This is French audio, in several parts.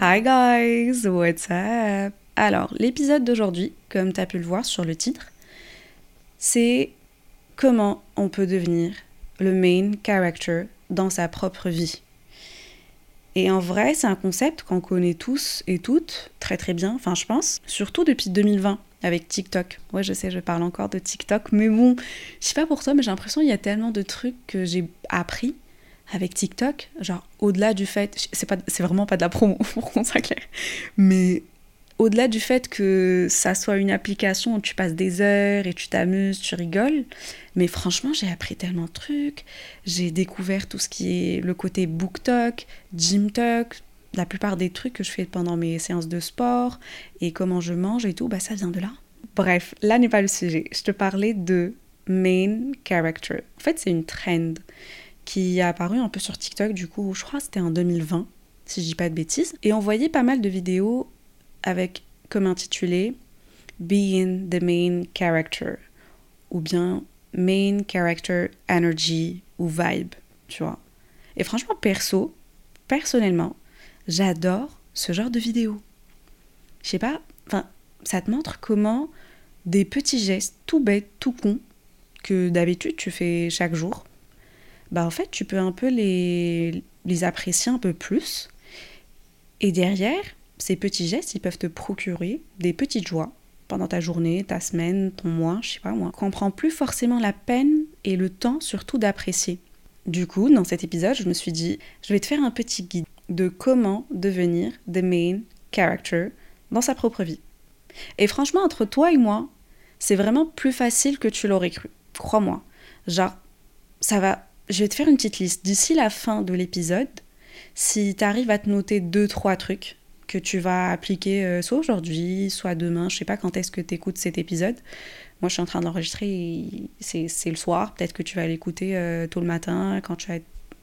Hi guys, what's up? Alors, l'épisode d'aujourd'hui, comme tu as pu le voir sur le titre, c'est comment on peut devenir le main character dans sa propre vie. Et en vrai, c'est un concept qu'on connaît tous et toutes très très bien, enfin je pense, surtout depuis 2020 avec TikTok. Ouais, je sais, je parle encore de TikTok, mais bon, je sais pas pour toi, mais j'ai l'impression qu'il y a tellement de trucs que j'ai appris avec TikTok, genre au-delà du fait, c'est pas, c'est vraiment pas de la promo pour qu'on soit clair, mais au-delà du fait que ça soit une application où tu passes des heures et tu t'amuses, tu rigoles, mais franchement, j'ai appris tellement de trucs. J'ai découvert tout ce qui est le côté book talk, gym talk, la plupart des trucs que je fais pendant mes séances de sport et comment je mange et tout, bah ça vient de là. Bref, là n'est pas le sujet. Je te parlais de main character. En fait, c'est une trend qui a apparu un peu sur TikTok, du coup, je crois c'était en 2020, si je dis pas de bêtises. Et on voyait pas mal de vidéos avec comme intitulé Being the main character ou bien main character energy ou vibe, tu vois. Et franchement, perso, personnellement, j'adore ce genre de vidéo. Je sais pas, enfin, ça te montre comment des petits gestes tout bêtes, tout cons, que d'habitude tu fais chaque jour, bah en fait, tu peux un peu les, les apprécier un peu plus. Et derrière, ces petits gestes, ils peuvent te procurer des petites joies pendant ta journée, ta semaine, ton mois, je sais pas moi, qu'on prend plus forcément la peine et le temps surtout d'apprécier. Du coup, dans cet épisode, je me suis dit, je vais te faire un petit guide de comment devenir the main character dans sa propre vie. Et franchement, entre toi et moi, c'est vraiment plus facile que tu l'aurais cru. Crois-moi. Genre, ça va. Je vais te faire une petite liste. D'ici la fin de l'épisode, si tu arrives à te noter deux, trois trucs que tu vas appliquer euh, soit aujourd'hui, soit demain. Je sais pas quand est-ce que tu écoutes cet épisode. Moi, je suis en train d'enregistrer, c'est le soir. Peut-être que tu vas l'écouter euh, tôt le matin quand tu es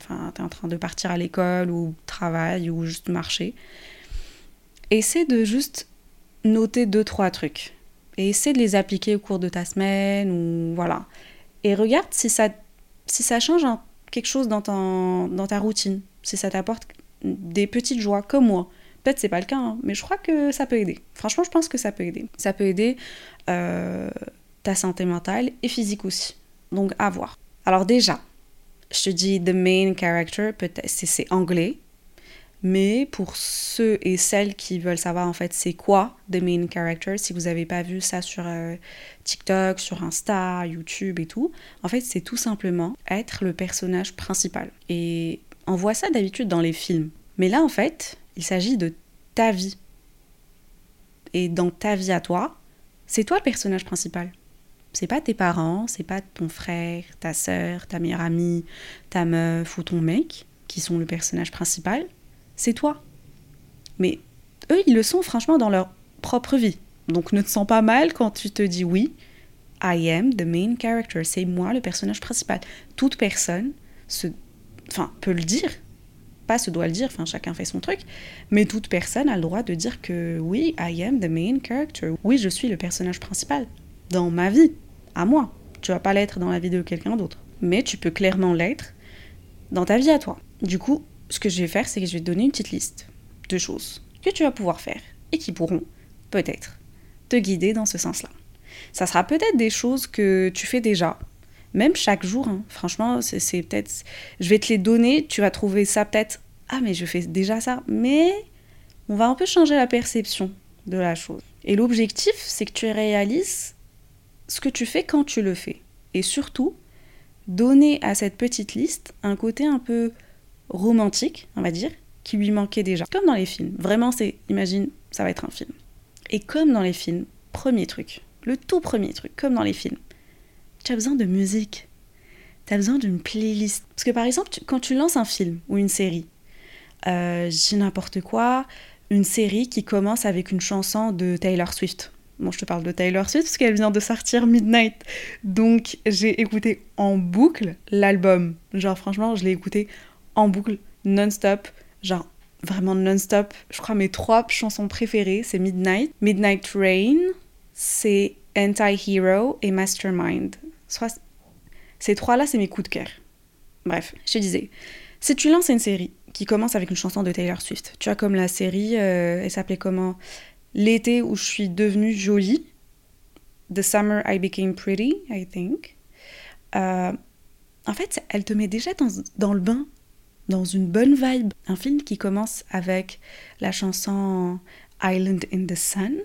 en train de partir à l'école ou travail ou juste marcher. Essaie de juste noter deux, trois trucs. Et essaie de les appliquer au cours de ta semaine ou voilà. Et regarde si ça, si ça change quelque chose dans, dans ta routine, si ça t'apporte des petites joies comme moi. Peut-être c'est pas le cas, hein, mais je crois que ça peut aider. Franchement, je pense que ça peut aider. Ça peut aider euh, ta santé mentale et physique aussi. Donc à voir. Alors déjà, je te dis the main character, peut-être c'est anglais, mais pour ceux et celles qui veulent savoir en fait c'est quoi the main character, si vous n'avez pas vu ça sur euh, TikTok, sur Insta, YouTube et tout, en fait c'est tout simplement être le personnage principal. Et on voit ça d'habitude dans les films. Mais là en fait, il s'agit de ta vie. Et dans ta vie à toi, c'est toi le personnage principal. C'est pas tes parents, c'est pas ton frère, ta sœur, ta meilleure amie, ta meuf ou ton mec qui sont le personnage principal. C'est toi. Mais eux, ils le sont franchement dans leur propre vie. Donc ne te sens pas mal quand tu te dis oui, I am the main character, c'est moi le personnage principal. Toute personne enfin, peut le dire, pas se doit le dire, enfin chacun fait son truc, mais toute personne a le droit de dire que oui, I am the main character. Oui, je suis le personnage principal dans ma vie, à moi. Tu vas pas l'être dans la vie de quelqu'un d'autre, mais tu peux clairement l'être dans ta vie à toi. Du coup, ce que je vais faire, c'est que je vais te donner une petite liste de choses que tu vas pouvoir faire et qui pourront peut-être te guider dans ce sens-là. Ça sera peut-être des choses que tu fais déjà, même chaque jour, hein. franchement, c'est peut-être. Je vais te les donner, tu vas trouver ça peut-être. Ah, mais je fais déjà ça. Mais on va un peu changer la perception de la chose. Et l'objectif, c'est que tu réalises ce que tu fais quand tu le fais. Et surtout, donner à cette petite liste un côté un peu romantique, on va dire, qui lui manquait déjà. Comme dans les films. Vraiment, c'est. Imagine, ça va être un film. Et comme dans les films, premier truc, le tout premier truc, comme dans les films, tu as besoin de musique. T'as besoin d'une playlist. Parce que par exemple, quand tu lances un film ou une série, euh, j'ai n'importe quoi, une série qui commence avec une chanson de Taylor Swift. Bon, je te parle de Taylor Swift parce qu'elle vient de sortir Midnight. Donc, j'ai écouté en boucle l'album. Genre, franchement, je l'ai écouté en boucle, non-stop. Genre, vraiment non-stop. Je crois mes trois chansons préférées, c'est Midnight, Midnight Rain, c'est Anti-Hero et Mastermind. Ces trois-là, c'est mes coups de cœur. Bref, je te disais, si tu lances une série qui commence avec une chanson de Taylor Swift, tu as comme la série, euh, elle s'appelait comment? L'été où je suis devenue jolie. The Summer I Became Pretty, I think. Euh, en fait, elle te met déjà dans le bain dans une bonne vibe. Un film qui commence avec la chanson Island in the Sun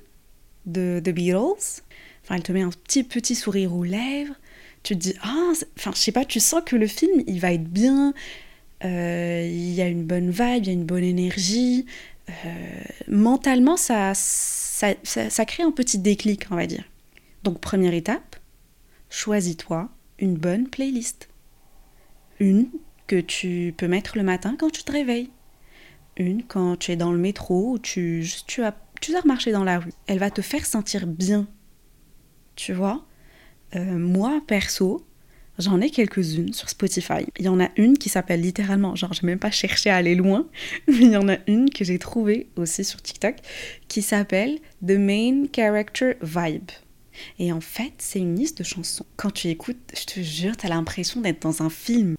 de The Beatles. Enfin, elle te met un petit petit sourire aux lèvres. Tu te dis, ah, enfin, je sais pas, tu sens que le film, il va être bien. Euh, il y a une bonne vibe, il y a une bonne énergie. Euh, mentalement, ça ça, ça crée un petit déclic, on va dire. Donc, première étape, choisis-toi une bonne playlist. Une que tu peux mettre le matin quand tu te réveilles. Une quand tu es dans le métro ou tu, tu, as, dans la rue. Elle va te faire sentir bien. Tu vois? Euh, Moi, perso, j'en ai quelques-unes sur Spotify. Il y en a une qui s'appelle littéralement, genre j'ai même pas cherché à aller loin, mais il y en a une que j'ai trouvée aussi sur TikTok qui s'appelle The Main Character Vibe. Et en fait, c'est une liste de chansons. Quand tu écoutes, je te jure, t'as l'impression d'être dans un film.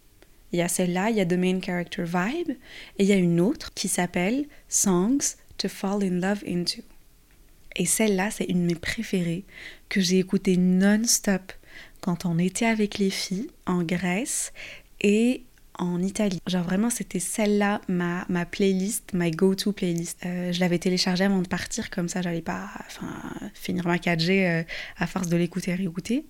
Il y a celle-là, il y a The Main Character Vibe, et il y a une autre qui s'appelle Songs to Fall in Love Into. Et celle-là, c'est une de mes préférées que j'ai écoutée non-stop quand on était avec les filles en Grèce et en Italie. Genre vraiment, c'était celle-là, ma, ma playlist, my go-to playlist. Euh, je l'avais téléchargée avant de partir, comme ça, j'allais pas finir ma 4G euh, à force de l'écouter et réécouter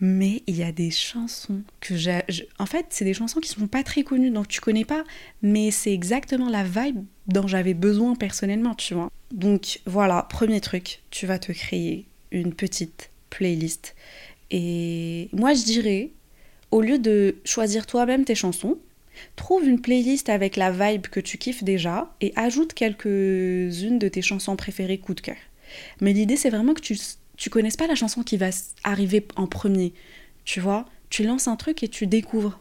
mais il y a des chansons que j'ai. En fait, c'est des chansons qui sont pas très connues, donc tu connais pas, mais c'est exactement la vibe dont j'avais besoin personnellement, tu vois. Donc voilà, premier truc, tu vas te créer une petite playlist. Et moi, je dirais, au lieu de choisir toi-même tes chansons, trouve une playlist avec la vibe que tu kiffes déjà et ajoute quelques-unes de tes chansons préférées coup de cœur. Mais l'idée, c'est vraiment que tu tu connaisses pas la chanson qui va arriver en premier. Tu vois, tu lances un truc et tu découvres.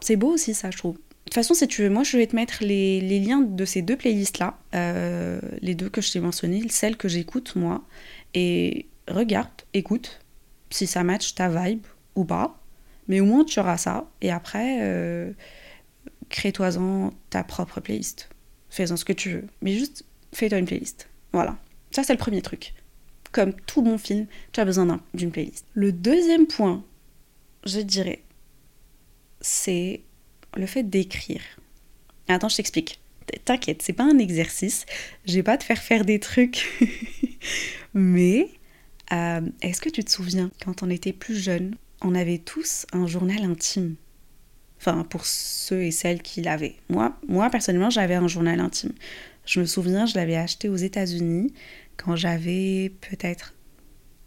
C'est beau aussi ça, je trouve. De toute façon, si tu veux, moi je vais te mettre les, liens de ces deux playlists-là, euh, les deux que je t'ai mentionnées, celles que j'écoute moi, et regarde, écoute, si ça match ta vibe ou pas, mais au moins tu auras ça, et après, euh, crée-toi-en ta propre playlist. Fais-en ce que tu veux, mais juste fais-toi une playlist. Voilà, ça c'est le premier truc comme tout bon film, tu as besoin d'une playlist. Le deuxième point, je dirais, c'est le fait d'écrire. Attends, je t'explique. T'inquiète, c'est pas un exercice. Je vais pas te faire faire des trucs. Mais euh, est-ce que tu te souviens, quand on était plus jeune, on avait tous un journal intime? Enfin, pour ceux et celles qui l'avaient. Moi, moi, personnellement, j'avais un journal intime. Je me souviens, je l'avais acheté aux États-Unis quand j'avais peut-être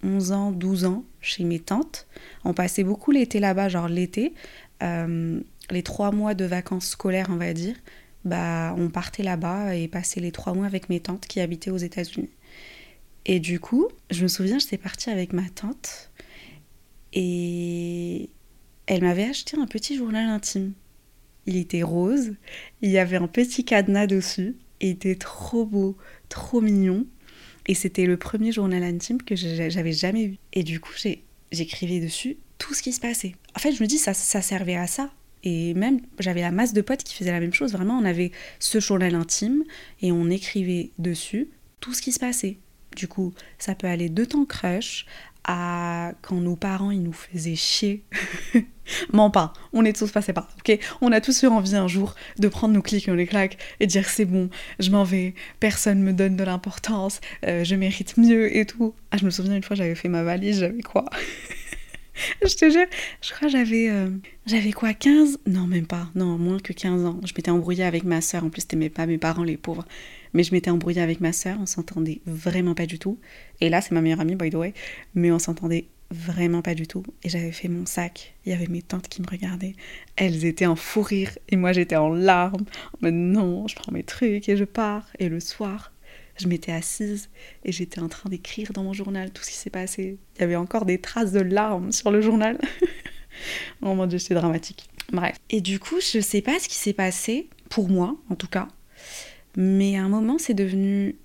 11 ans, 12 ans, chez mes tantes. On passait beaucoup l'été là-bas, genre l'été, euh, les trois mois de vacances scolaires, on va dire. Bah, on partait là-bas et passait les trois mois avec mes tantes qui habitaient aux États-Unis. Et du coup, je me souviens, j'étais partie avec ma tante et elle m'avait acheté un petit journal intime. Il était rose, il y avait un petit cadenas dessus, il était trop beau, trop mignon. Et c'était le premier journal intime que j'avais jamais eu. Et du coup, j'écrivais dessus tout ce qui se passait. En fait, je me dis, ça, servait à ça. Et même, j'avais la masse de potes qui faisaient la même chose. Vraiment, on avait ce journal intime et on écrivait dessus tout ce qui se passait. Du coup, ça peut aller de ton crush à quand nos parents ils nous faisaient chier. Mens pas, on est tous passés par ok On a tous eu envie un jour de prendre nos clics et les claques et dire c'est bon, je m'en vais, personne me donne de l'importance, euh, je mérite mieux et tout. Ah, je me souviens une fois j'avais fait ma valise, j'avais quoi Je te jure, je crois j'avais euh, j'avais quoi 15 Non, même pas, non, moins que 15 ans. Je m'étais embrouillée avec ma soeur, en plus c'était pas mes parents les pauvres. Mais je m'étais embrouillée avec ma sœur, on s'entendait vraiment pas du tout. Et là, c'est ma meilleure amie, by the way, mais on s'entendait vraiment pas du tout. Et j'avais fait mon sac. Il y avait mes tantes qui me regardaient. Elles étaient en fou rire et moi j'étais en larmes. Mais non, je prends mes trucs et je pars. Et le soir, je m'étais assise et j'étais en train d'écrire dans mon journal tout ce qui s'est passé. Il y avait encore des traces de larmes sur le journal. oh mon dieu, c'est dramatique. Bref. Et du coup, je sais pas ce qui s'est passé, pour moi en tout cas. Mais à un moment, c'est devenu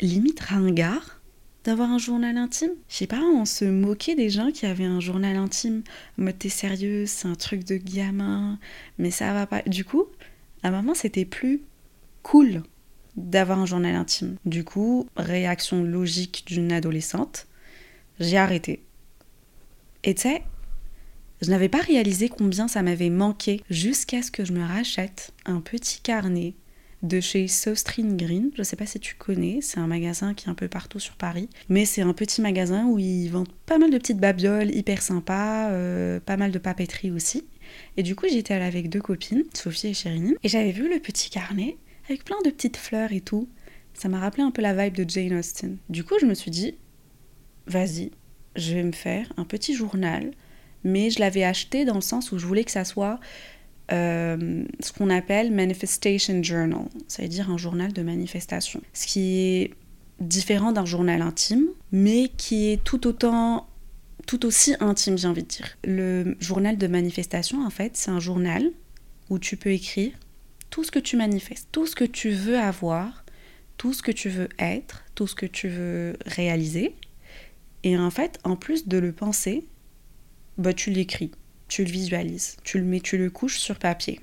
limite ringard d'avoir un journal intime. Je sais pas, on se moquait des gens qui avaient un journal intime. Mode t'es sérieux, c'est un truc de gamin, mais ça va pas. Du coup, à moment, c'était plus cool d'avoir un journal intime. Du coup, réaction logique d'une adolescente, j'ai arrêté. Et tu sais, je n'avais pas réalisé combien ça m'avait manqué jusqu'à ce que je me rachète un petit carnet de chez Sostrin Green. Je sais pas si tu connais, c'est un magasin qui est un peu partout sur Paris. Mais c'est un petit magasin où ils vendent pas mal de petites babioles hyper sympas, euh, pas mal de papeterie aussi. Et du coup, j'étais allée avec deux copines, Sophie et Chérine, et j'avais vu le petit carnet avec plein de petites fleurs et tout. Ça m'a rappelé un peu la vibe de Jane Austen. Du coup, je me suis dit, vas-y, je vais me faire un petit journal, mais je l'avais acheté dans le sens où je voulais que ça soit euh, ce qu'on appelle Manifestation Journal, c'est-à-dire un journal de manifestation. Ce qui est différent d'un journal intime, mais qui est tout autant tout aussi intime, j'ai envie de dire. Le journal de manifestation, en fait, c'est un journal où tu peux écrire tout ce que tu manifestes, tout ce que tu veux avoir, tout ce que tu veux être, tout ce que tu veux réaliser. Et en fait, en plus de le penser, bah, tu l'écris tu le visualises, tu le mets, tu le couches sur papier.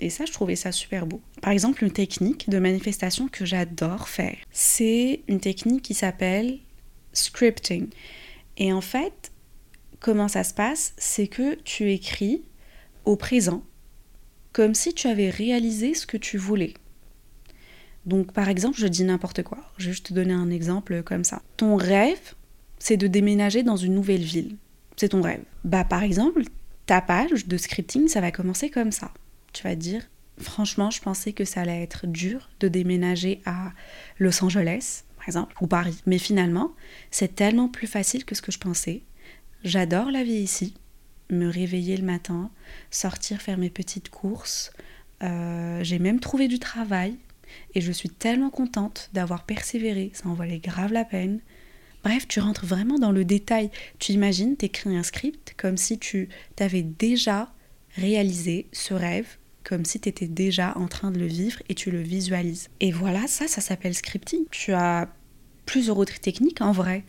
Et ça, je trouvais ça super beau. Par exemple, une technique de manifestation que j'adore faire, c'est une technique qui s'appelle scripting. Et en fait, comment ça se passe C'est que tu écris au présent, comme si tu avais réalisé ce que tu voulais. Donc, par exemple, je dis n'importe quoi. Je vais juste te donner un exemple comme ça. Ton rêve, c'est de déménager dans une nouvelle ville. C'est ton rêve. Bah, par exemple, ta page de scripting, ça va commencer comme ça. Tu vas dire, franchement, je pensais que ça allait être dur de déménager à Los Angeles, par exemple, ou Paris. Mais finalement, c'est tellement plus facile que ce que je pensais. J'adore la vie ici. Me réveiller le matin, sortir faire mes petites courses. Euh, j'ai même trouvé du travail et je suis tellement contente d'avoir persévéré. Ça en valait grave la peine. Bref, tu rentres vraiment dans le détail. Tu imagines, tu écris un script comme si tu t'avais déjà réalisé ce rêve, comme si tu étais déjà en train de le vivre et tu le visualises. Et voilà, ça, ça s'appelle scripting. Tu as plusieurs autres techniques en vrai.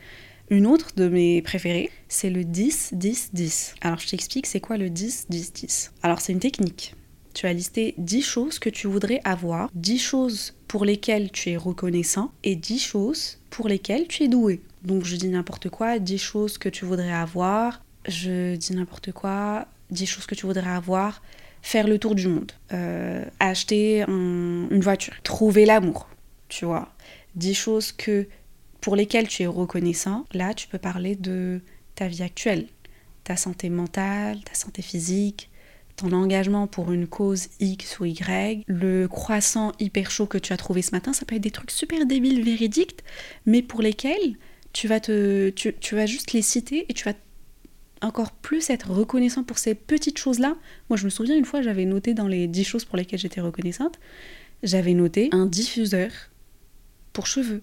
Une autre de mes préférées, c'est le 10-10-10. Alors je t'explique c'est quoi le 10-10-10. Alors c'est une technique. Tu as listé 10 choses que tu voudrais avoir, 10 choses pour lesquelles tu es reconnaissant et 10 choses pour lesquelles tu es doué. Donc je dis n'importe quoi, 10 choses que tu voudrais avoir, je dis n'importe quoi, 10 choses que tu voudrais avoir, faire le tour du monde, euh, acheter une voiture, trouver l'amour, tu vois. 10 choses que, pour lesquelles tu es reconnaissant, là tu peux parler de ta vie actuelle, ta santé mentale, ta santé physique, ton engagement pour une cause X ou Y, le croissant hyper chaud que tu as trouvé ce matin, ça peut être des trucs super débiles, véridiques, mais pour lesquels tu vas, te, tu, tu vas juste les citer et tu vas encore plus être reconnaissant pour ces petites choses-là. Moi, je me souviens une fois, j'avais noté dans les 10 choses pour lesquelles j'étais reconnaissante, j'avais noté un diffuseur pour cheveux.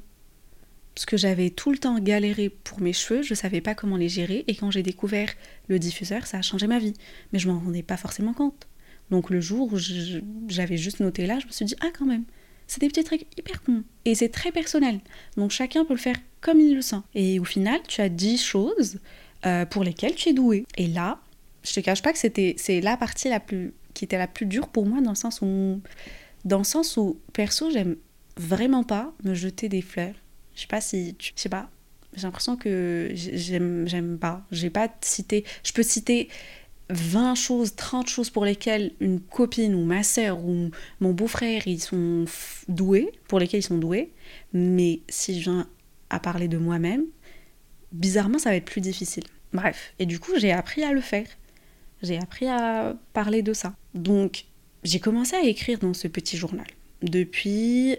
Parce que j'avais tout le temps galéré pour mes cheveux, je savais pas comment les gérer, et quand j'ai découvert le diffuseur, ça a changé ma vie. Mais je m'en rendais pas forcément compte. Donc le jour où j'avais juste noté là, je me suis dit, ah quand même, c'est des petits trucs hyper cons. Et c'est très personnel. Donc chacun peut le faire comme il le sent. Et au final, tu as 10 choses euh, pour lesquelles tu es doué. Et là, je te cache pas que c'était c'est la partie la plus qui était la plus dure pour moi dans le sens où dans le sens où perso, j'aime vraiment pas me jeter des fleurs. Je sais pas si tu je sais pas, j'ai l'impression que j'aime j'aime pas. J'ai pas cité, je peux citer 20 choses, 30 choses pour lesquelles une copine ou ma sœur ou mon beau-frère ils sont doués, pour lesquels ils sont doués, mais si je viens à parler de moi-même, bizarrement ça va être plus difficile. Bref, et du coup j'ai appris à le faire. J'ai appris à parler de ça. Donc j'ai commencé à écrire dans ce petit journal depuis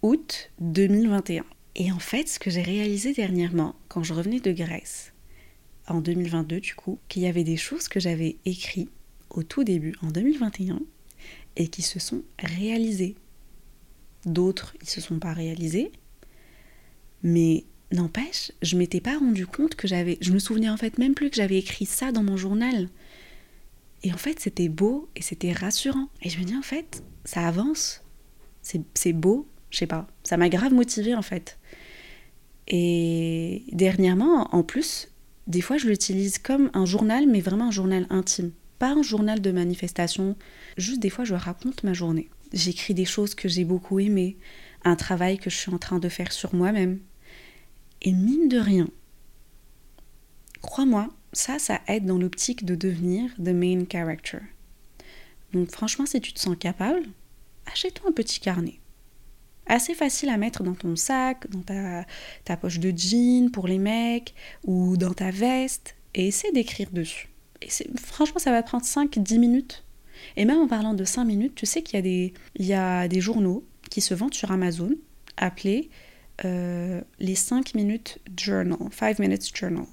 août 2021. Et en fait, ce que j'ai réalisé dernièrement, quand je revenais de Grèce, en 2022 du coup, qu'il y avait des choses que j'avais écrites au tout début, en 2021, et qui se sont réalisées. D'autres, ils se sont pas réalisés, mais n'empêche, je m'étais pas rendu compte que j'avais, je me souvenais en fait même plus que j'avais écrit ça dans mon journal. Et en fait, c'était beau et c'était rassurant. Et je me dis, en fait, ça avance. C'est beau. Je sais pas. Ça m'a grave motivée, en fait. Et dernièrement, en plus, des fois, je l'utilise comme un journal, mais vraiment un journal intime. Pas un journal de manifestation. Juste des fois, je raconte ma journée. J'écris des choses que j'ai beaucoup aimées, un travail que je suis en train de faire sur moi-même. Et mine de rien, crois-moi, ça, ça aide dans l'optique de devenir the main character. Donc franchement, si tu te sens capable, achète-toi un petit carnet. Assez facile à mettre dans ton sac, dans ta, ta poche de jean pour les mecs, ou dans ta veste, et essaie d'écrire dessus. Et franchement, ça va prendre 5-10 minutes. Et même en parlant de 5 minutes, tu sais qu'il y, a des, il y a des journaux qui se vendent sur Amazon appelés euh, les 5 minutes journal, 5 minutes journal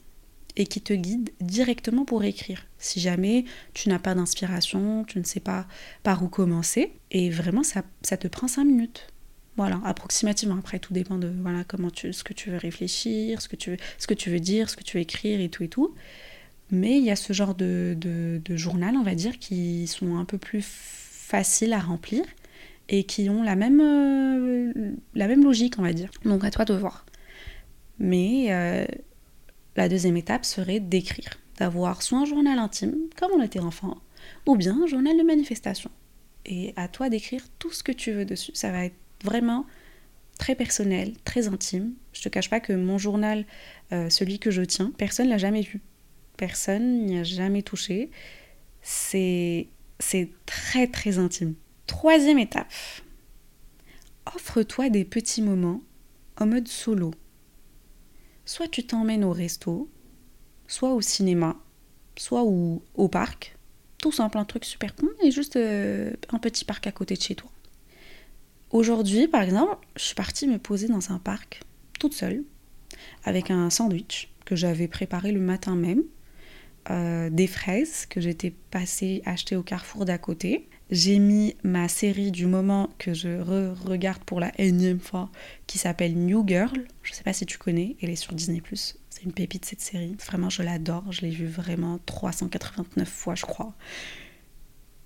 et qui te guide directement pour écrire. Si jamais tu n'as pas d'inspiration, tu ne sais pas par où commencer, et vraiment ça, ça te prend 5 minutes. Voilà, approximativement. Après, tout dépend de voilà comment tu, ce que tu veux réfléchir, ce que tu veux, ce que tu veux dire, ce que tu veux écrire et tout et tout. Mais il y a ce genre de, de, journal, on va dire, qui sont un peu plus faciles à remplir et qui ont la même, euh, la même logique, on va dire. Donc à toi de voir. Mais euh, la deuxième étape serait d'écrire, d'avoir soit un journal intime, comme on était enfant, ou bien un journal de manifestation. Et à toi d'écrire tout ce que tu veux dessus. Ça va être vraiment très personnel, très intime. Je te cache pas que mon journal, euh, celui que je tiens, personne l'a jamais vu. Personne n'y a jamais touché. C'est c'est très très intime. Troisième étape. Offre-toi des petits moments en mode solo soit tu t'emmènes au resto, soit au cinéma, soit au, parc. Tout simple, un truc super con et juste euh, un petit parc à côté de chez toi. Aujourd'hui, par exemple, je suis partie me poser dans un parc toute seule avec un sandwich que j'avais préparé le matin même, euh, des fraises que j'étais passée acheter au carrefour d'à côté, j'ai mis ma série du moment que je regarde pour la énième fois, qui s'appelle New Girl. Je sais pas si tu connais, elle est sur Disney+. C'est une pépite cette série. Vraiment, je l'adore. Je l'ai vue vraiment 389 fois, je crois.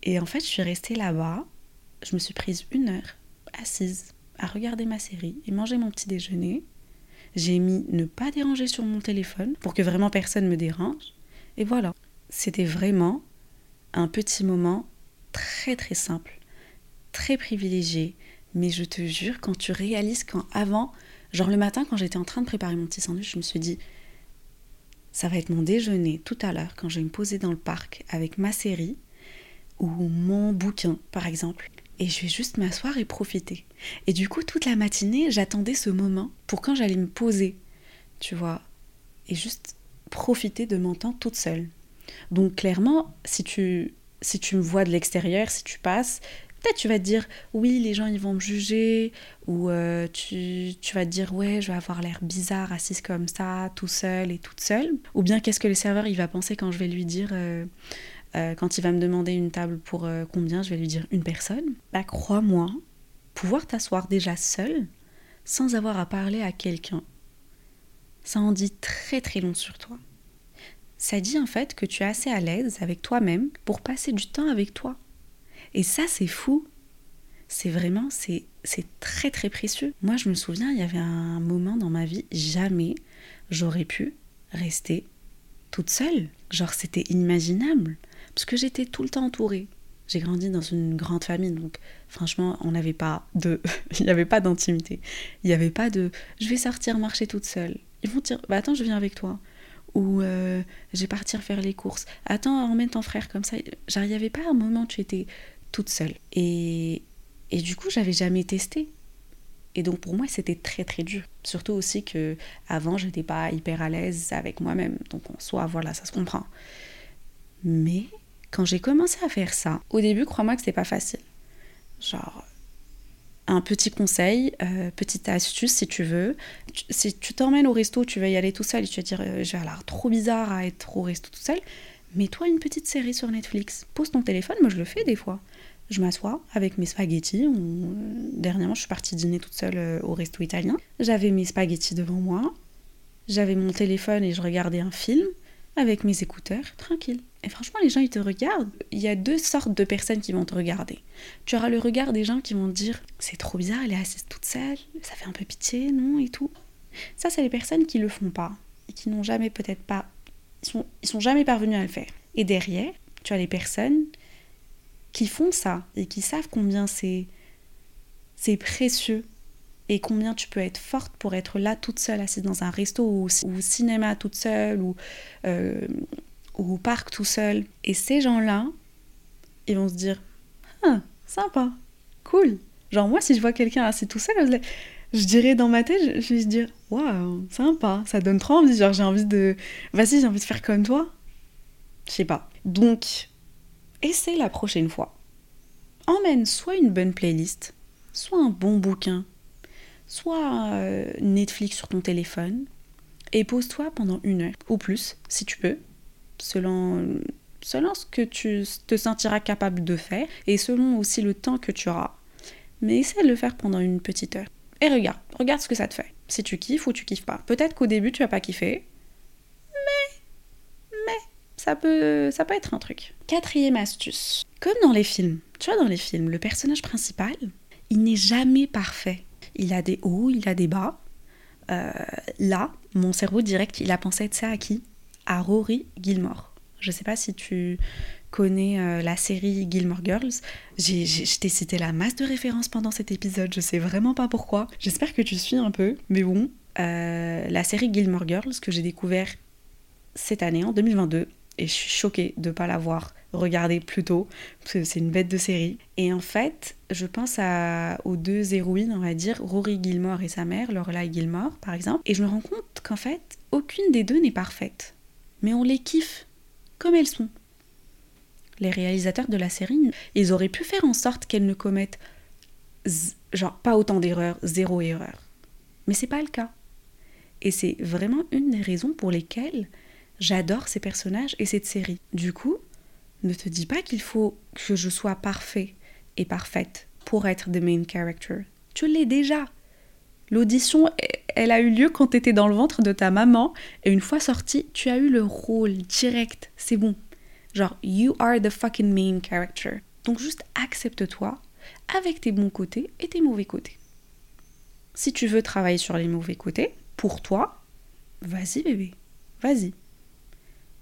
Et en fait, je suis restée là-bas. Je me suis prise une heure assise à regarder ma série et manger mon petit déjeuner. J'ai mis ne pas déranger sur mon téléphone pour que vraiment personne me dérange. Et voilà. C'était vraiment un petit moment très très simple, très privilégié. Mais je te jure, quand tu réalises qu'en avant, genre le matin quand j'étais en train de préparer mon petit sandwich, je me suis dit, ça va être mon déjeuner tout à l'heure quand je vais me poser dans le parc avec ma série ou mon bouquin par exemple. Et je vais juste m'asseoir et profiter. Et du coup, toute la matinée, j'attendais ce moment pour quand j'allais me poser, tu vois, et juste profiter de mon temps toute seule. Donc clairement, si tu si tu me vois de l'extérieur, si tu passes, peut-être tu vas te dire oui, les gens ils vont me juger, ou euh, tu, vas te dire ouais, je vais avoir l'air bizarre assise comme ça, tout seul et toute seule. Ou bien qu'est-ce que le serveur il va penser quand je vais lui dire, euh, euh, quand il va me demander une table pour combien, je vais lui dire une personne. Bah crois-moi, pouvoir t'asseoir déjà seul, sans avoir à parler à quelqu'un, ça en dit très très long sur toi ça dit en fait que tu es assez à l'aise avec toi-même pour passer du temps avec toi. Et ça, c'est fou. C'est vraiment, c'est, c'est très très précieux. Moi, je me souviens, il y avait un moment dans ma vie, jamais j'aurais pu rester toute seule. Genre, c'était inimaginable. Parce que j'étais tout le temps entourée. J'ai grandi dans une grande famille, donc franchement, on n'avait pas de. il n'y avait pas d'intimité. Il n'y avait pas de. Je vais sortir marcher toute seule. Ils vont dire, bah attends, je viens avec toi ou euh, je vais partir faire les courses. Attends, emmène ton frère comme ça. J'arrivais pas à un moment où tu étais toute seule. Et, et du coup, j'avais jamais testé. Et donc pour moi, c'était très très dur. Surtout aussi que avant, j'étais pas hyper à l'aise avec moi-même. Donc en soi, voilà, ça se comprend. Mais quand j'ai commencé à faire ça, au début, crois-moi que c'est pas facile. Genre, un petit conseil, euh, petite astuce si tu veux. si tu t'emmènes au resto, tu vas y aller tout seul et tu vas dire euh, j'ai l'air trop bizarre à être au resto tout seul. Mets-toi une petite série sur Netflix. Pose ton téléphone, moi je le fais des fois. Je m'assois avec mes spaghettis. Dernièrement, je suis partie dîner toute seule euh, au resto italien. J'avais mes spaghettis devant moi. J'avais mon téléphone et je regardais un film avec mes écouteurs, tranquille. Et franchement, les gens, ils te regardent. Il y a deux sortes de personnes qui vont te regarder. Tu auras le regard des gens qui vont te dire C'est trop bizarre, elle est assise toute seule, ça fait un peu pitié, non Et tout. Ça, c'est les personnes qui le font pas et qui n'ont jamais peut-être pas. Ils sont, ils sont jamais parvenus à le faire. Et derrière, tu as les personnes qui font ça et qui savent combien c'est c'est précieux et combien tu peux être forte pour être là toute seule assise dans un resto ou, au cinéma toute seule ou euh, ou au parc tout seul. Et ces gens-là, ils vont se dire Ah, sympa, cool. Genre, moi, si je vois quelqu'un assis tout seul, je, dirais dans ma tête, je, vais se dire Waouh, sympa, ça donne trop envie. Genre, j'ai envie de. Vas-y, j'ai envie de faire comme toi. Je sais pas. Donc, essaie la prochaine fois. Emmène soit une bonne playlist, soit un bon bouquin, soit euh, Netflix sur ton téléphone, et pose-toi pendant une heure ou plus, si tu peux, selon, selon ce que tu te sentiras capable de faire et selon aussi le temps que tu auras. Mais essaie de le faire pendant une petite heure. Et regarde, regarde ce que ça te fait. Si tu kiffes ou tu kiffes pas. Peut-être qu'au début tu vas pas kiffer, mais, mais ça peut, ça peut être un truc. Quatrième astuce. Comme dans les films, tu vois dans les films, le personnage principal, il n'est jamais parfait. Il a des hauts, il a des bas. Euh, là, mon cerveau direct, il a pensé être ça à qui? À Rory Gilmore. Je sais pas si tu connais euh, la série Gilmore Girls. J'ai, je t'ai cité la masse de références pendant cet épisode, je sais vraiment pas pourquoi. J'espère que tu suis un peu, mais bon. Euh, la série Gilmore Girls que j'ai découvert cette année, en 2022, et je suis choquée de ne pas l'avoir regardée plus tôt, parce que c'est une bête de série. Et en fait, je pense à, aux deux héroïnes, on va dire, Rory Gilmore et sa mère, Lorelai Gilmore, par exemple, et je me rends compte qu'en fait, aucune des deux n'est parfaite mais on les kiffe comme elles sont. Les réalisateurs de la série, ils auraient pu faire en sorte qu'elles ne commettent genre pas autant d'erreurs, zéro erreur. Mais c'est pas le cas. Et c'est vraiment une des raisons pour lesquelles j'adore ces personnages et cette série. Du coup, ne te dis pas qu'il faut que je sois parfait et parfaite pour être the main character. Tu l'es déjà. L'audition, elle a eu lieu quand tu étais dans le ventre de ta maman et une fois sortie, tu as eu le rôle direct. C'est bon. Genre, you are the fucking main character. Donc juste accepte-toi avec tes bons côtés et tes mauvais côtés. Si tu veux travailler sur les mauvais côtés, pour toi, vas-y bébé, vas-y.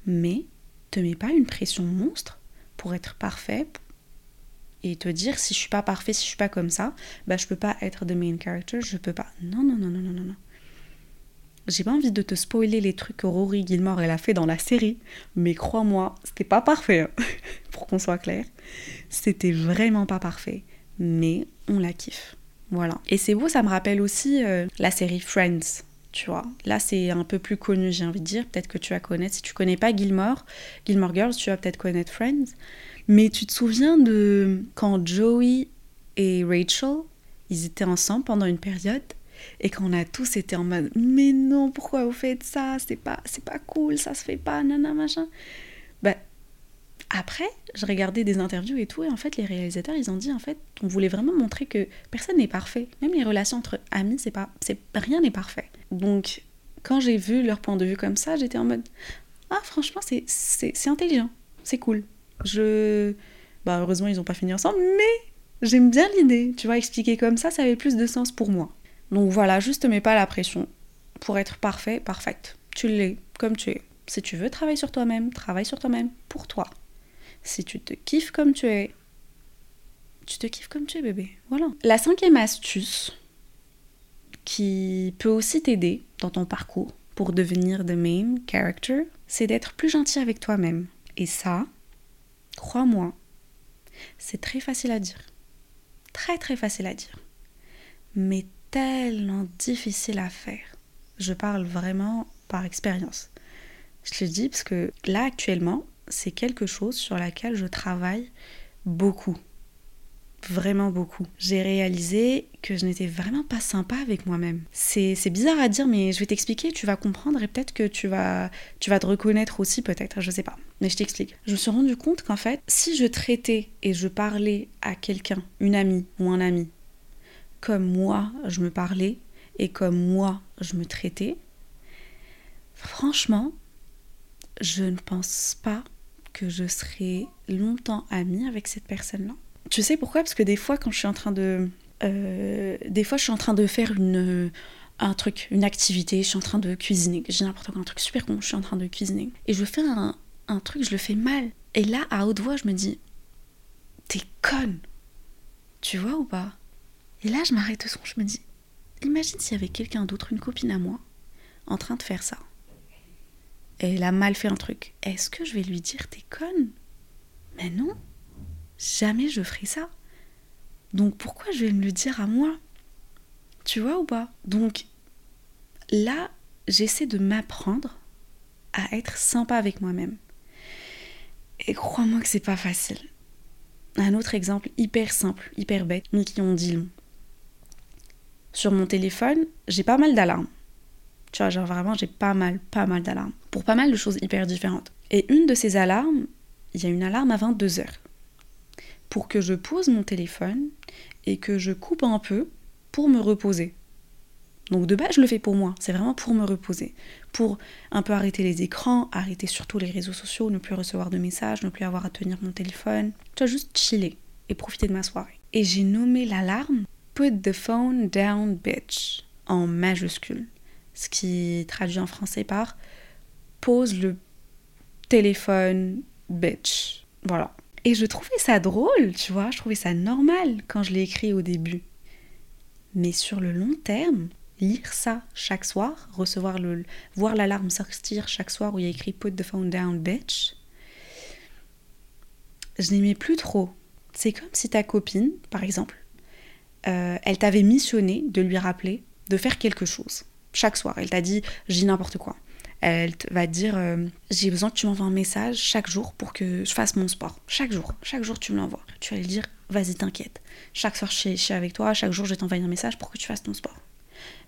Mais te mets pas une pression monstre pour être parfait, et te dire si je suis pas parfait, si je suis pas comme ça, bah je peux pas être the main character, je peux pas. Non, non, non, non, non, non, non. J'ai pas envie de te spoiler les trucs que Rory Gilmore elle a fait dans la série, mais crois-moi, c'était pas parfait, hein, pour qu'on soit clair. C'était vraiment pas parfait, mais on la kiffe. Voilà. Et c'est beau, ça me rappelle aussi euh, la série Friends, Là, c'est un peu plus connu, j'ai envie de dire. Peut-être que tu vas connaître. Si tu connais pas Gilmore, Gilmore Girls, tu vas peut-être connaître Friends. Mais tu te souviens de quand Joey et Rachel, ils étaient ensemble pendant une période et qu'on a tous été en mode mais non pourquoi vous faites ça? C'est pas c'est pas cool ça se fait pas nana machin après je regardais des interviews et tout et en fait les réalisateurs ils ont dit en fait on voulait vraiment montrer que personne n'est parfait même les relations entre amis c'est pas c'est rien n'est parfait donc quand j'ai vu leur point de vue comme ça j'étais en mode ah franchement c'est intelligent c'est cool je. Bah, heureusement, ils n'ont pas fini ensemble, mais j'aime bien l'idée. Tu vois, expliquer comme ça, ça avait plus de sens pour moi. Donc voilà, juste mets pas la pression. Pour être parfait, parfaite. Tu l'es, comme tu es. Si tu veux travailler sur toi-même, travaille sur toi-même pour toi. Si tu te kiffes comme tu es, tu te kiffes comme tu es, bébé. Voilà. La cinquième astuce qui peut aussi t'aider dans ton parcours pour devenir the main character, c'est d'être plus gentil avec toi-même. Et ça, Crois-moi, c'est très facile à dire. Très très facile à dire. Mais tellement difficile à faire. Je parle vraiment par expérience. Je le dis parce que là actuellement, c'est quelque chose sur laquelle je travaille beaucoup. vraiment beaucoup. J'ai réalisé que je n'étais vraiment pas sympa avec moi-même. C'est bizarre à dire, mais je vais t'expliquer, tu vas comprendre et peut-être que tu vas, tu vas te reconnaître aussi, peut-être, je sais pas. Mais je t'explique. Je me suis rendu compte qu'en fait, si je traitais et je parlais à quelqu'un, une amie ou un ami, comme moi je me parlais et comme moi je me traitais, franchement, je ne pense pas que je serai longtemps amie avec cette personne-là. Tu sais pourquoi? Parce que des fois, quand je suis en train de. Euh, des fois, je suis en train de faire une, un truc, une activité, je suis en train de cuisiner. J'ai n'importe quoi, un truc super con, je suis en train de cuisiner. Et je fais un, un truc, je le fais mal. Et là, à haute voix, je me dis T'es conne Tu vois ou pas? Et là, je m'arrête au son, je me dis Imagine s'il y avait quelqu'un d'autre, une copine à moi, en train de faire ça elle a mal fait un truc, est-ce que je vais lui dire t'es conne Mais non, jamais je ferai ça. Donc pourquoi je vais me le dire à moi? Tu vois ou pas? Donc là, j'essaie de m'apprendre à être sympa avec moi-même. Et crois-moi que c'est pas facile. Un autre exemple hyper simple, hyper bête, mais qui ont dit long. Sur mon téléphone, j'ai pas mal d'alarmes. Tu vois, genre vraiment, j'ai pas mal, pas mal d'alarmes. Pour pas mal de choses hyper différentes. Et une de ces alarmes, il y a une alarme à 22h. Pour que je pose mon téléphone et que je coupe un peu pour me reposer. Donc de base, je le fais pour moi. C'est vraiment pour me reposer. Pour un peu arrêter les écrans, arrêter surtout les réseaux sociaux, ne plus recevoir de messages, ne plus avoir à tenir mon téléphone. Tu vois, juste chiller et profiter de ma soirée. Et j'ai nommé l'alarme Put the phone down, bitch, en majuscule ce qui traduit en français par pose le téléphone, bitch. Voilà. Et je trouvais ça drôle, tu vois, je trouvais ça normal quand je l'ai écrit au début. Mais sur le long terme, lire ça chaque soir, recevoir le, voir l'alarme sortir chaque soir où il y a écrit Put the phone down, bitch, je n'aimais plus trop. C'est comme si ta copine, par exemple, euh, elle t'avait missionné de lui rappeler de faire quelque chose chaque soir. Elle t'a dit, dis n'importe quoi. Elle va dire, euh, j'ai besoin que tu m'envoies un message chaque jour pour que je fasse mon sport. Chaque jour, chaque jour tu me l'envoies. Tu vas lui dire, vas-y t'inquiète. Chaque soir je suis, avec toi, chaque jour je vais t'envoyer un message pour que tu fasses ton sport.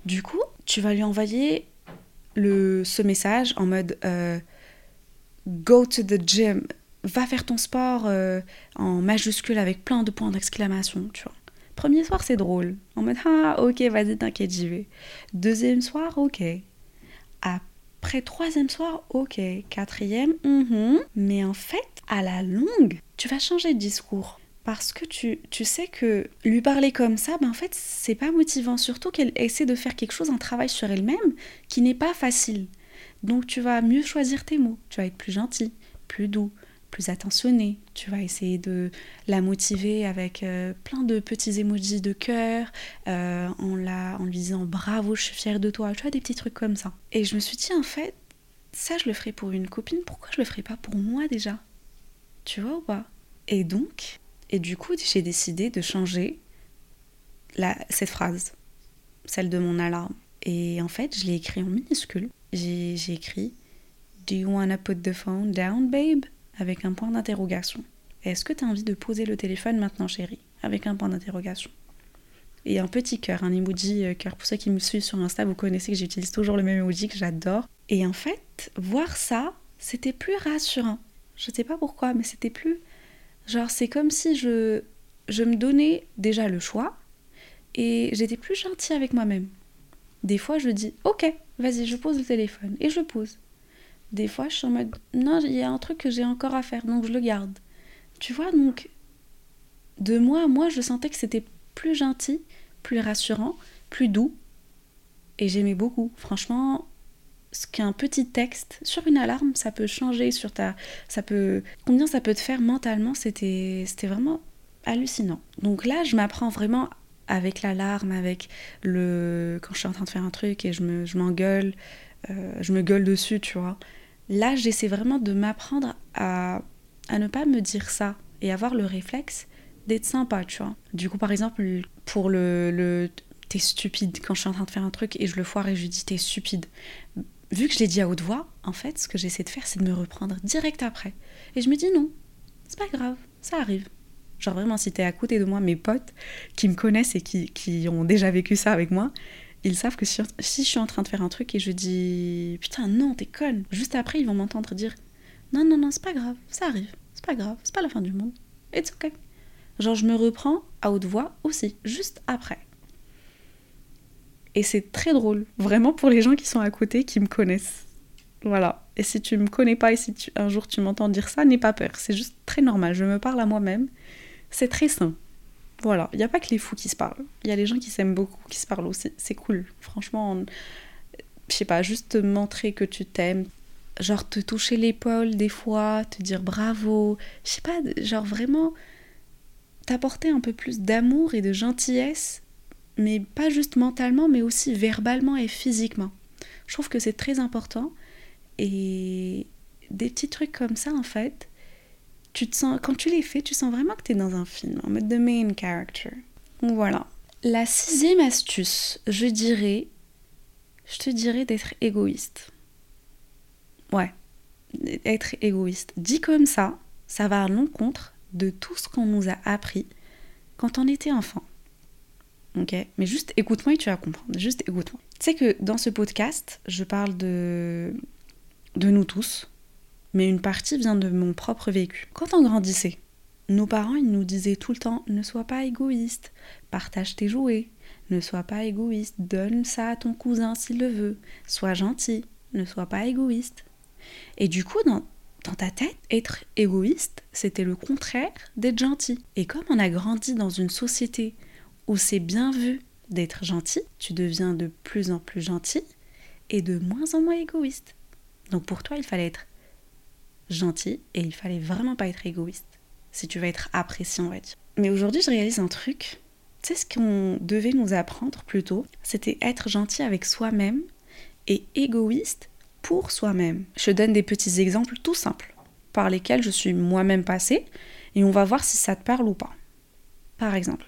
Du coup, tu vas lui envoyer le, ce message en mode, euh, go to the gym, va faire ton sport euh, en majuscule avec plein de points d'exclamation, tu vois. Premier soir, c'est drôle. En mode, ah, ok, vas-y, t'inquiète, j'y vais. Deuxième soir, ok. Après troisième soir, ok. Quatrième, mm mais en fait, à la longue, tu vas changer de discours. Parce que tu, tu sais que lui parler comme ça, ben en fait, c'est pas motivant. Surtout qu'elle essaie de faire quelque chose, un travail sur elle-même, qui n'est pas facile. Donc tu vas mieux choisir tes mots. Tu vas être plus gentil, plus doux, plus attentionnée. Tu vas essayer de la motiver avec euh, plein de petits emojis de cœur, euh, en, la, en lui disant bravo, je suis fière de toi. Tu vois, des petits trucs comme ça. Et je me suis dit, en fait, ça, je le ferai pour une copine. Pourquoi je le ferai pas pour moi déjà? Tu vois ou pas? Et donc, et du coup, j'ai décidé de changer la, cette phrase, celle de mon alarme. Et en fait, je l'ai écrit en minuscule. J'ai écrit Do you wanna put the phone down, babe? Avec un point d'interrogation. Est-ce que tu as envie de poser le téléphone maintenant, chérie? Avec un point d'interrogation. Et un petit cœur, un emoji euh, cœur. Pour ceux qui me suivent sur Insta, vous connaissez que j'utilise toujours le même emoji que j'adore. Et en fait, voir ça, c'était plus rassurant. Je sais pas pourquoi, mais c'était plus. Genre, c'est comme si je, je me donnais déjà le choix et j'étais plus gentille avec moi-même. Des fois, je dis Ok, vas-y, je pose le téléphone et je pose. Des fois, je suis en mode non, il y a un truc que j'ai encore à faire, donc je le garde. Tu vois, donc de moi à moi, je sentais que c'était plus gentil, plus rassurant, plus doux. Et j'aimais beaucoup. Franchement, ce qu'un petit texte sur une alarme, ça peut changer sur ta. Ça peut. Combien ça peut te faire mentalement, c'était vraiment hallucinant. Donc là, je m'apprends vraiment avec l'alarme, avec le. Quand je suis en train de faire un truc et je m'engueule, me, je, euh, je me gueule dessus, tu vois. Là, j'essaie vraiment de m'apprendre à, à ne pas me dire ça et avoir le réflexe d'être sympa, tu vois. Du coup, par exemple, pour le, le t'es stupide quand je suis en train de faire un truc et je le foire et je dis t'es stupide. Vu que je l'ai dit à haute voix, en fait, ce que j'essaie de faire, c'est de me reprendre direct après. Et je me dis non, c'est pas grave, ça arrive. Genre vraiment, si t'es à côté de moi, mes potes qui me connaissent et qui, qui ont déjà vécu ça avec moi, ils savent que si, je suis en train de faire un truc et je dis putain non t'es conne, juste après ils vont m'entendre dire non non non c'est pas grave, ça arrive, c'est pas grave, c'est pas la fin du monde, it's ok. Genre je me reprends à haute voix aussi, juste après. Et c'est très drôle, vraiment pour les gens qui sont à côté, qui me connaissent. Voilà. Et si tu me connais pas et si un jour tu m'entends dire ça, n'aie pas peur. C'est juste très normal. Je me parle à moi-même. C'est très sain. Voilà. Il n'y a pas que les fous qui se parlent. Il y a les gens qui s'aiment beaucoup qui se parlent aussi. C'est cool. Franchement, je sais pas, juste te montrer que tu t'aimes. Genre te toucher l'épaule des fois, te dire bravo. Je sais pas, genre vraiment t'apporter un peu plus d'amour et de gentillesse mais pas juste mentalement, mais aussi verbalement et physiquement. Je trouve que c'est très important. Et des petits trucs comme ça, en fait, tu sens, quand tu les fais, tu sens vraiment que tu es dans un film, en mode the main character. Voilà. La sixième astuce, je dirais, je te dirais d'être égoïste. Ouais, être égoïste. Dit comme ça, ça va à l'encontre de tout ce qu'on nous a appris quand on était enfant. Ok? Mais juste écoute-moi et tu vas comprendre. Juste écoute-moi. Tu sais que dans ce podcast, je parle de, de nous tous, mais une partie vient de mon propre vécu. Quand on grandissait, nos parents, ils nous disaient tout le temps ne sois pas égoïste, partage tes jouets, ne sois pas égoïste, donne ça à ton cousin s'il le veut, sois gentil, ne sois pas égoïste. Et du coup, dans, dans ta tête, être égoïste, c'était le contraire d'être gentil. Et comme on a grandi dans une société où c'est bien vu d'être gentil, tu deviens de plus en plus gentil et de moins en moins égoïste. Donc pour toi, il fallait être gentil et il fallait vraiment pas être égoïste. Si tu veux être apprécié, on va. Mais aujourd'hui, je réalise un truc. Tu sais ce qu'on devait nous apprendre plutôt? C'était être gentil avec soi-même et égoïste pour soi-même. Je donne des petits exemples tout simples par lesquels je suis moi-même passée et on va voir si ça te parle ou pas. Par exemple,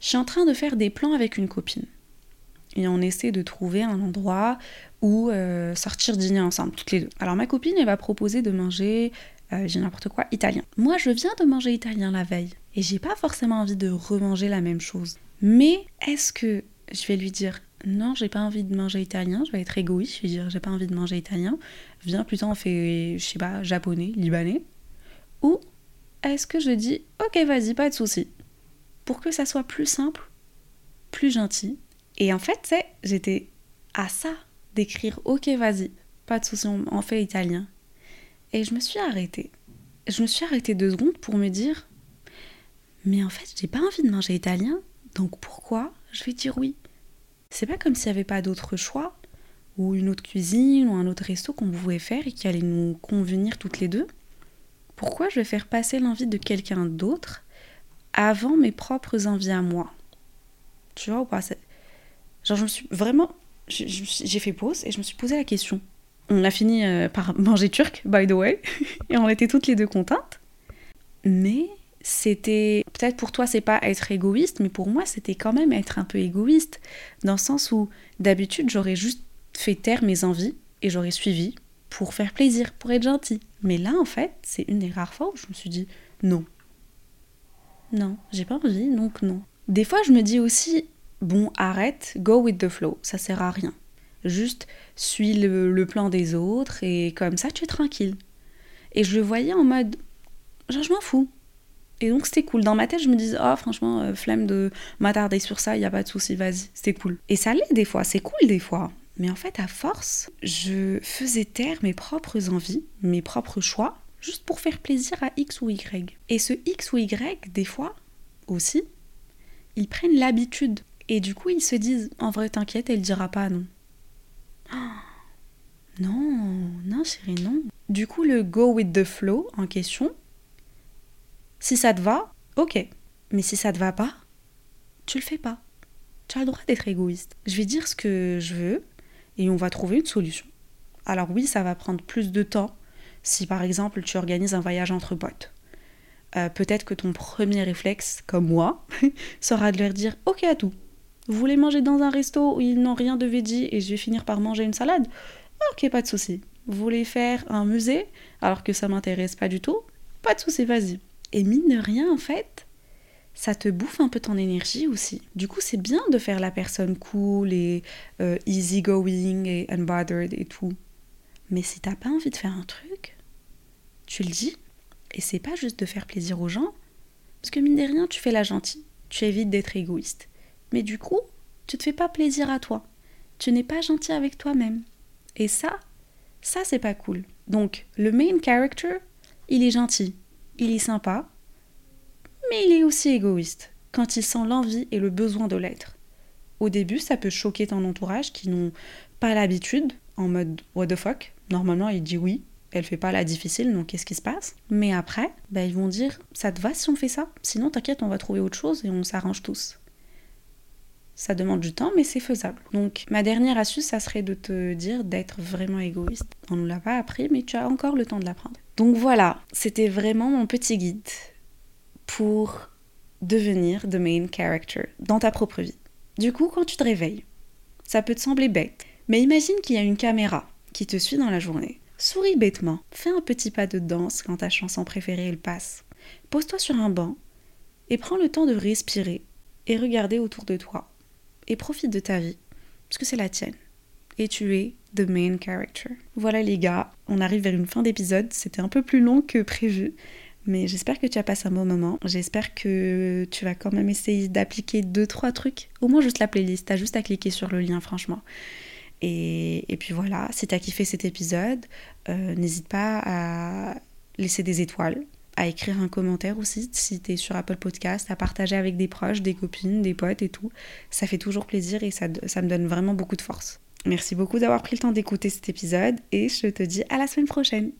je suis en train de faire des plans avec une copine. Et on essaie de trouver un endroit où euh, sortir dîner ensemble, toutes les deux. Alors ma copine, elle va proposer de manger, euh, j'ai n'importe quoi, italien. Moi, je viens de manger italien la veille. Et j'ai pas forcément envie de remanger la même chose. Mais est-ce que je vais lui dire non, j'ai pas envie de manger italien, je vais être égoïste, je vais dire j'ai pas envie de manger italien, viens plutôt on fait, je sais pas, japonais, libanais. Ou est-ce que je dis ok vas-y, pas de souci, pour que ça soit plus simple, plus gentil. Et en fait, c'est, j'étais à ça d'écrire ok, vas-y, pas de souci, on fait italien. Et je me suis arrêtée. Je me suis arrêtée deux secondes pour me dire mais en fait, j'ai pas envie de manger italien, donc pourquoi je vais dire oui? C'est pas comme s'il n'y avait pas d'autre choix, ou une autre cuisine, ou un autre resto qu'on pouvait faire et qui allait nous convenir toutes les deux. Pourquoi je vais faire passer l'envie de quelqu'un d'autre avant mes propres envies à moi? Tu vois ou pas? Genre, je me suis vraiment. J'ai fait pause et je me suis posé la question. On a fini euh, par manger turc, by the way, et on était toutes les deux contentes. Mais c'était. Peut-être pour toi, c'est pas être égoïste, mais pour moi, c'était quand même être un peu égoïste. Dans le sens où, d'habitude, j'aurais juste fait taire mes envies et j'aurais suivi pour faire plaisir, pour être gentil. Mais là, en fait, c'est une des rares fois où je me suis dit non, non, j'ai pas envie, donc non. Des fois, je me dis aussi, bon, arrête, go with the flow, ça sert à rien. Juste suis le, plan des autres et comme ça, tu es tranquille. Et je le voyais en mode, genre, je m'en fous. Et donc, c'était cool. Dans ma tête, je me disais, oh, franchement, euh, flemme de m'attarder sur ça, il y a pas de souci, vas-y, c'était cool. Et ça l'est des fois, c'est cool des fois. Mais en fait, à force, je faisais taire mes propres envies, mes propres choix, juste pour faire plaisir à X ou Y. Et ce X ou Y, des fois aussi, ils prennent l'habitude. Et du coup, ils se disent En vrai, t'inquiète, elle dira pas non. non, non, chérie, non. Du coup, le go with the flow en question, si ça te va, ok. Mais si ça te va pas, tu le fais pas. Tu as le droit d'être égoïste. Je vais dire ce que je veux et on va trouver une solution. Alors oui, ça va prendre plus de temps si par exemple tu organises un voyage entre potes. Euh, peut-être que ton premier réflexe, comme moi, sera de leur dire ok à tout. Vous voulez manger dans un resto où ils n'ont rien de veggie et je vais finir par manger une salade Ok, pas de souci. Vous voulez faire un musée alors que ça m'intéresse pas du tout Pas de souci, vas-y. Et mine de rien, en fait, ça te bouffe un peu ton énergie aussi. Du coup, c'est bien de faire la personne cool et euh, easygoing et unbothered et tout. Mais si t'as pas envie de faire un truc, tu le dis. Et c'est pas juste de faire plaisir aux gens, parce que mine de rien, tu fais la gentille. Tu évites d'être égoïste. Mais du coup, tu te fais pas plaisir à toi. Tu n'es pas gentil avec toi-même. Et ça, ça c'est pas cool. Donc, le main character, il est gentil, il est sympa, mais il est aussi égoïste quand il sent l'envie et le besoin de l'être. Au début, ça peut choquer ton entourage qui n'ont pas l'habitude, en mode what the fuck? Normalement, il dit oui, elle fait pas la difficile, donc qu'est-ce qui se passe? Mais après, bah, ils vont dire ça te va si on fait ça? Sinon, t'inquiète, on va trouver autre chose et on s'arrange tous. Ça demande du temps, mais c'est faisable. Donc, ma dernière astuce, ça serait de te dire d'être vraiment égoïste. On ne l'a pas appris, mais tu as encore le temps de l'apprendre. Donc voilà, c'était vraiment mon petit guide pour devenir the main character dans ta propre vie. Du coup, quand tu te réveilles, ça peut te sembler bête, mais imagine qu'il y a une caméra qui te suit dans la journée. Souris bêtement, fais un petit pas de danse quand ta chanson préférée elle passe. Pose-toi sur un banc et prends le temps de respirer et regarder autour de toi. Et profite de ta vie, parce que c'est la tienne. Et tu es the main character. Voilà les gars, on arrive vers une fin d'épisode, c'était un peu plus long que prévu, mais j'espère que tu as passé un bon moment. J'espère que tu vas quand même essayer d'appliquer deux trois trucs. Au moins juste la playlist. T'as juste à cliquer sur le lien, franchement. Et, puis voilà, si t'as kiffé cet épisode, euh, n'hésite pas à laisser des étoiles, à écrire un commentaire aussi si t'es sur Apple Podcast, à partager avec des proches, des copines, des potes et tout. Ça fait toujours plaisir et ça, ça me donne vraiment beaucoup de force. Merci beaucoup d'avoir pris le temps d'écouter cet épisode et je te dis à la semaine prochaine.